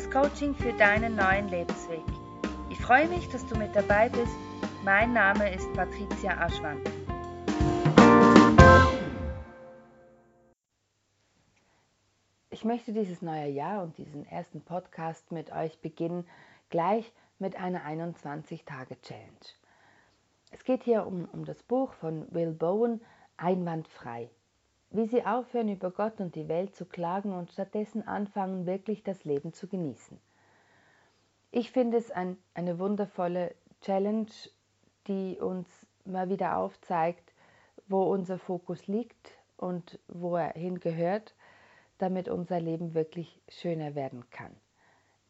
das Coaching für deinen neuen Lebensweg. Ich freue mich, dass du mit dabei bist. Mein Name ist Patricia Aschwand. Ich möchte dieses neue Jahr und diesen ersten Podcast mit euch beginnen, gleich mit einer 21-Tage-Challenge. Es geht hier um, um das Buch von Will Bowen, Einwandfrei. Wie sie aufhören, über Gott und die Welt zu klagen und stattdessen anfangen, wirklich das Leben zu genießen. Ich finde es ein, eine wundervolle Challenge, die uns mal wieder aufzeigt, wo unser Fokus liegt und wo er hingehört, damit unser Leben wirklich schöner werden kann.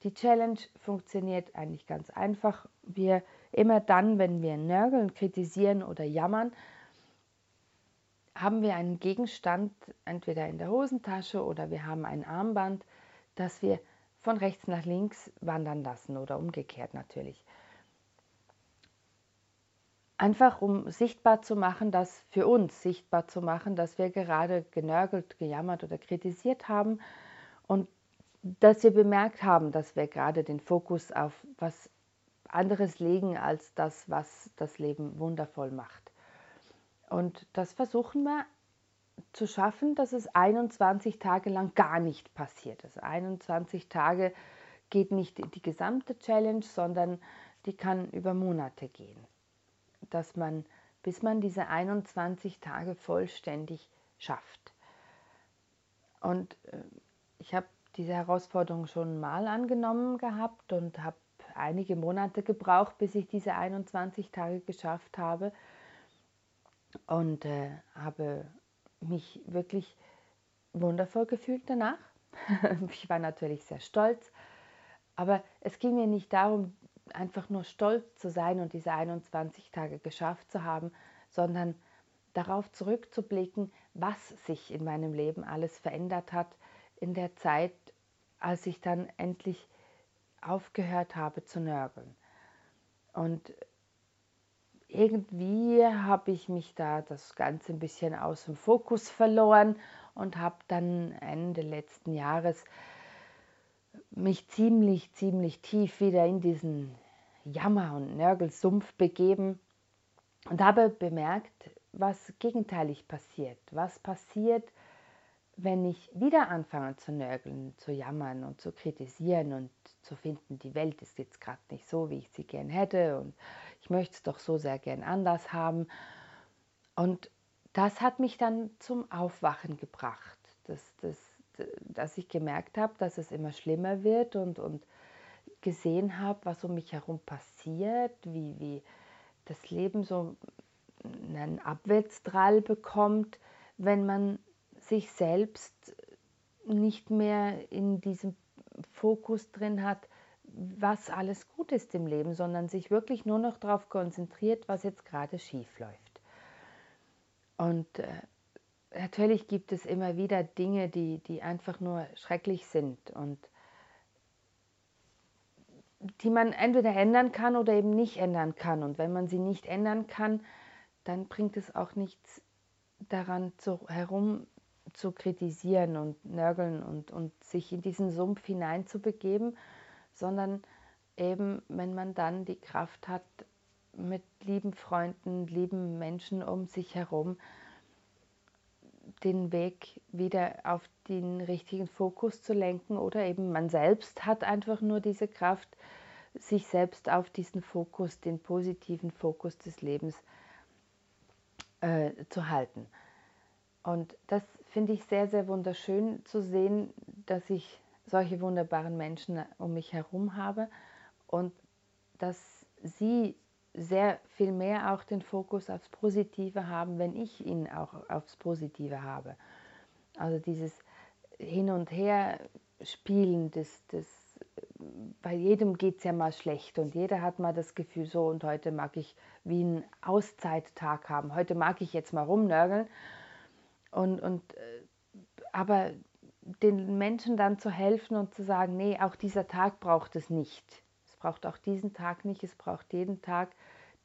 Die Challenge funktioniert eigentlich ganz einfach. Wir immer dann, wenn wir nörgeln, kritisieren oder jammern, haben wir einen Gegenstand entweder in der Hosentasche oder wir haben ein Armband, das wir von rechts nach links wandern lassen oder umgekehrt natürlich. Einfach um sichtbar zu machen, dass für uns sichtbar zu machen, dass wir gerade genörgelt, gejammert oder kritisiert haben und dass wir bemerkt haben, dass wir gerade den Fokus auf was anderes legen als das, was das Leben wundervoll macht. Und das versuchen wir zu schaffen, dass es 21 Tage lang gar nicht passiert. Also 21 Tage geht nicht die gesamte Challenge, sondern die kann über Monate gehen. Dass man, bis man diese 21 Tage vollständig schafft. Und äh, ich habe diese Herausforderung schon mal angenommen gehabt und habe einige Monate gebraucht, bis ich diese 21 Tage geschafft habe und äh, habe mich wirklich wundervoll gefühlt danach. ich war natürlich sehr stolz, aber es ging mir nicht darum, einfach nur stolz zu sein und diese 21 Tage geschafft zu haben, sondern darauf zurückzublicken, was sich in meinem Leben alles verändert hat in der Zeit, als ich dann endlich aufgehört habe zu nörgeln. Und irgendwie habe ich mich da das Ganze ein bisschen aus dem Fokus verloren und habe dann Ende letzten Jahres mich ziemlich, ziemlich tief wieder in diesen Jammer- und Nörgelsumpf begeben und habe bemerkt, was gegenteilig passiert. Was passiert, wenn ich wieder anfange zu nörgeln, zu jammern und zu kritisieren und zu finden, die Welt ist jetzt gerade nicht so, wie ich sie gern hätte und ich möchte es doch so sehr gern anders haben. Und das hat mich dann zum Aufwachen gebracht, dass, dass, dass ich gemerkt habe, dass es immer schlimmer wird und, und gesehen habe, was um mich herum passiert, wie, wie das Leben so einen Abwärtsdrall bekommt, wenn man sich selbst nicht mehr in diesem Fokus drin hat, was alles gut ist im Leben, sondern sich wirklich nur noch darauf konzentriert, was jetzt gerade schief läuft. Und äh, natürlich gibt es immer wieder Dinge, die, die einfach nur schrecklich sind und die man entweder ändern kann oder eben nicht ändern kann. Und wenn man sie nicht ändern kann, dann bringt es auch nichts daran zu, herum zu kritisieren und nörgeln und, und sich in diesen Sumpf hineinzubegeben, sondern eben, wenn man dann die Kraft hat, mit lieben Freunden, lieben Menschen um sich herum, den Weg wieder auf den richtigen Fokus zu lenken oder eben man selbst hat einfach nur diese Kraft, sich selbst auf diesen Fokus, den positiven Fokus des Lebens äh, zu halten. Und das finde ich sehr, sehr wunderschön zu sehen, dass ich solche wunderbaren Menschen um mich herum habe und dass sie sehr viel mehr auch den Fokus aufs Positive haben, wenn ich ihn auch aufs Positive habe. Also dieses Hin und Her spielen, das, das, bei jedem geht es ja mal schlecht und jeder hat mal das Gefühl, so und heute mag ich wie einen Auszeittag haben. Heute mag ich jetzt mal rumnörgeln und, und, äh, aber den Menschen dann zu helfen und zu sagen, nee, auch dieser Tag braucht es nicht. Es braucht auch diesen Tag nicht, es braucht jeden Tag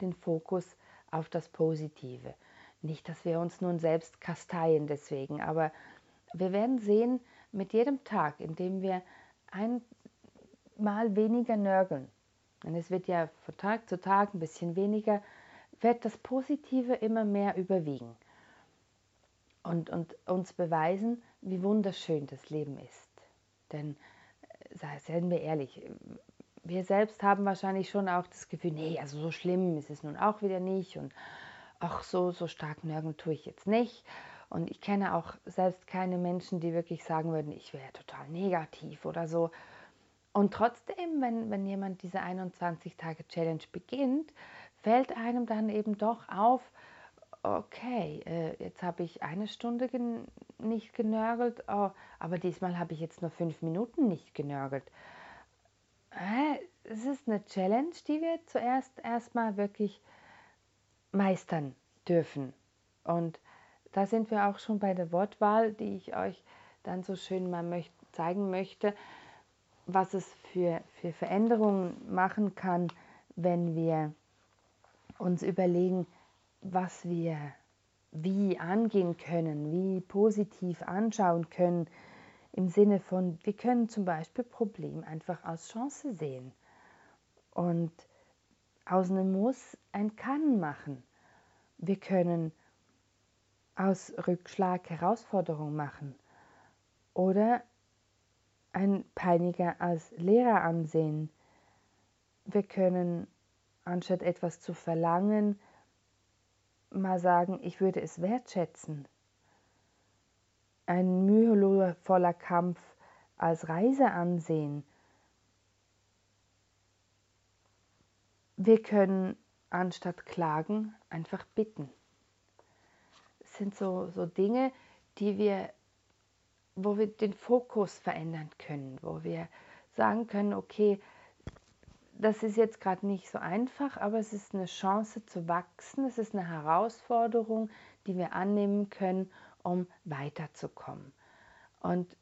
den Fokus auf das Positive. Nicht, dass wir uns nun selbst kasteien deswegen, aber wir werden sehen, mit jedem Tag, in dem wir ein mal weniger nörgeln. Denn es wird ja von Tag zu Tag ein bisschen weniger, wird das Positive immer mehr überwiegen und, und uns beweisen, wie wunderschön das Leben ist. Denn, äh, seien wir ehrlich, wir selbst haben wahrscheinlich schon auch das Gefühl, nee, also so schlimm ist es nun auch wieder nicht und ach, so, so stark nörgeln tue ich jetzt nicht. Und ich kenne auch selbst keine Menschen, die wirklich sagen würden, ich wäre total negativ oder so. Und trotzdem, wenn, wenn jemand diese 21-Tage-Challenge beginnt, fällt einem dann eben doch auf, okay, äh, jetzt habe ich eine Stunde gen nicht genörgelt, oh, aber diesmal habe ich jetzt nur fünf Minuten nicht genörgelt. Äh, es ist eine Challenge, die wir zuerst erstmal wirklich meistern dürfen. Und da sind wir auch schon bei der Wortwahl, die ich euch dann so schön mal möcht zeigen möchte was es für, für Veränderungen machen kann, wenn wir uns überlegen, was wir wie angehen können, wie positiv anschauen können, im Sinne von, wir können zum Beispiel Problem einfach als Chance sehen und aus einem Muss ein Kann machen. Wir können aus Rückschlag Herausforderung machen oder ein Peiniger als Lehrer ansehen. Wir können, anstatt etwas zu verlangen, mal sagen, ich würde es wertschätzen. Ein mühevoller Kampf als Reise ansehen. Wir können anstatt klagen einfach bitten. Es sind so, so Dinge, die wir wo wir den Fokus verändern können, wo wir sagen können, okay, das ist jetzt gerade nicht so einfach, aber es ist eine Chance zu wachsen, es ist eine Herausforderung, die wir annehmen können, um weiterzukommen. Und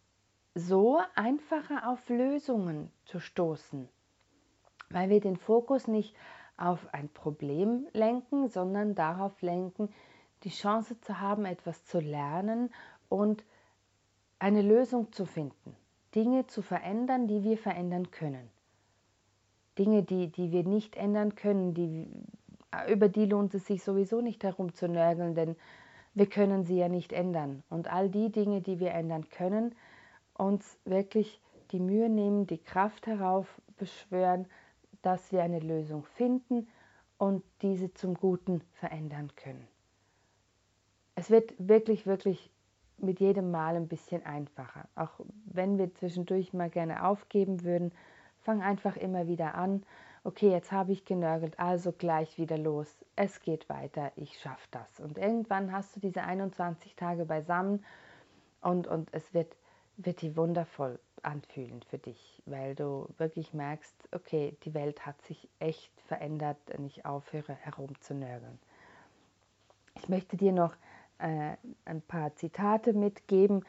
so einfacher auf Lösungen zu stoßen, weil wir den Fokus nicht auf ein Problem lenken, sondern darauf lenken, die Chance zu haben, etwas zu lernen und eine Lösung zu finden, Dinge zu verändern, die wir verändern können. Dinge, die, die wir nicht ändern können, die, über die lohnt es sich sowieso nicht herum zu nörgeln, denn wir können sie ja nicht ändern. Und all die Dinge, die wir ändern können, uns wirklich die Mühe nehmen, die Kraft herauf beschwören, dass wir eine Lösung finden und diese zum Guten verändern können. Es wird wirklich, wirklich mit jedem Mal ein bisschen einfacher. Auch wenn wir zwischendurch mal gerne aufgeben würden, fang einfach immer wieder an. Okay, jetzt habe ich genörgelt, also gleich wieder los. Es geht weiter, ich schaffe das. Und irgendwann hast du diese 21 Tage beisammen und, und es wird, wird die wundervoll anfühlen für dich, weil du wirklich merkst, okay, die Welt hat sich echt verändert und ich aufhöre herumzunörgeln. Ich möchte dir noch äh, ein paar Zitate mitgeben,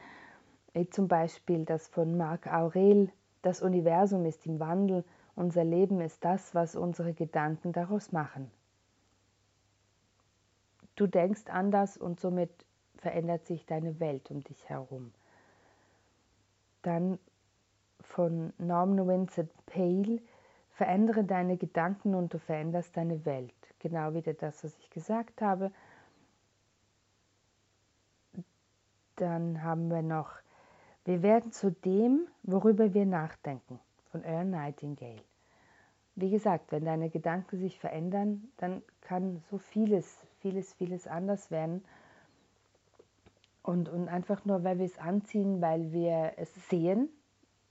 wie zum Beispiel das von Marc Aurel, das Universum ist im Wandel, unser Leben ist das, was unsere Gedanken daraus machen. Du denkst anders und somit verändert sich deine Welt um dich herum. Dann von Norman Vincent Pale, verändere deine Gedanken und du veränderst deine Welt. Genau wieder das, was ich gesagt habe. Dann haben wir noch, wir werden zu dem, worüber wir nachdenken, von Earl Nightingale. Wie gesagt, wenn deine Gedanken sich verändern, dann kann so vieles, vieles, vieles anders werden. Und, und einfach nur, weil wir es anziehen, weil wir es sehen,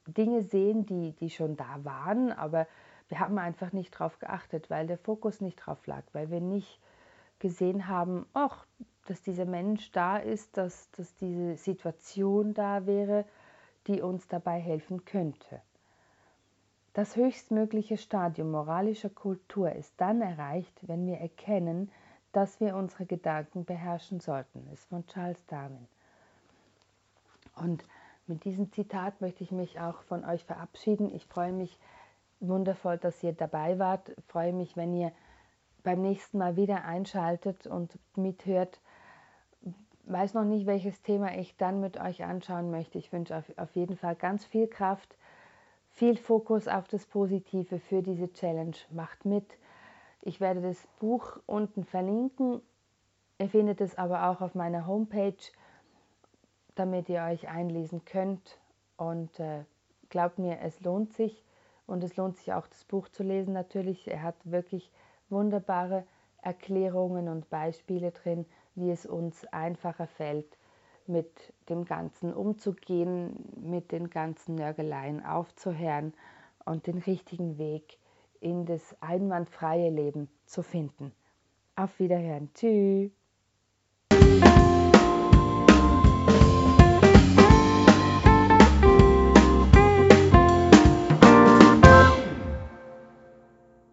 Dinge sehen, die, die schon da waren, aber wir haben einfach nicht drauf geachtet, weil der Fokus nicht drauf lag, weil wir nicht gesehen haben, ach, dass dieser Mensch da ist, dass, dass diese Situation da wäre, die uns dabei helfen könnte. Das höchstmögliche Stadium moralischer Kultur ist dann erreicht, wenn wir erkennen, dass wir unsere Gedanken beherrschen sollten. Ist von Charles Darwin. Und mit diesem Zitat möchte ich mich auch von euch verabschieden. Ich freue mich wundervoll, dass ihr dabei wart. Ich freue mich, wenn ihr beim nächsten Mal wieder einschaltet und mithört, weiß noch nicht, welches Thema ich dann mit euch anschauen möchte. Ich wünsche auf, auf jeden Fall ganz viel Kraft viel Fokus auf das Positive für diese Challenge. Macht mit. Ich werde das Buch unten verlinken. Ihr findet es aber auch auf meiner Homepage, damit ihr euch einlesen könnt. Und äh, glaubt mir, es lohnt sich. Und es lohnt sich auch, das Buch zu lesen natürlich. Er hat wirklich wunderbare Erklärungen und Beispiele drin, wie es uns einfacher fällt, mit dem Ganzen umzugehen, mit den ganzen Nörgeleien aufzuhören und den richtigen Weg in das einwandfreie Leben zu finden. Auf Wiederhören. Tschüss.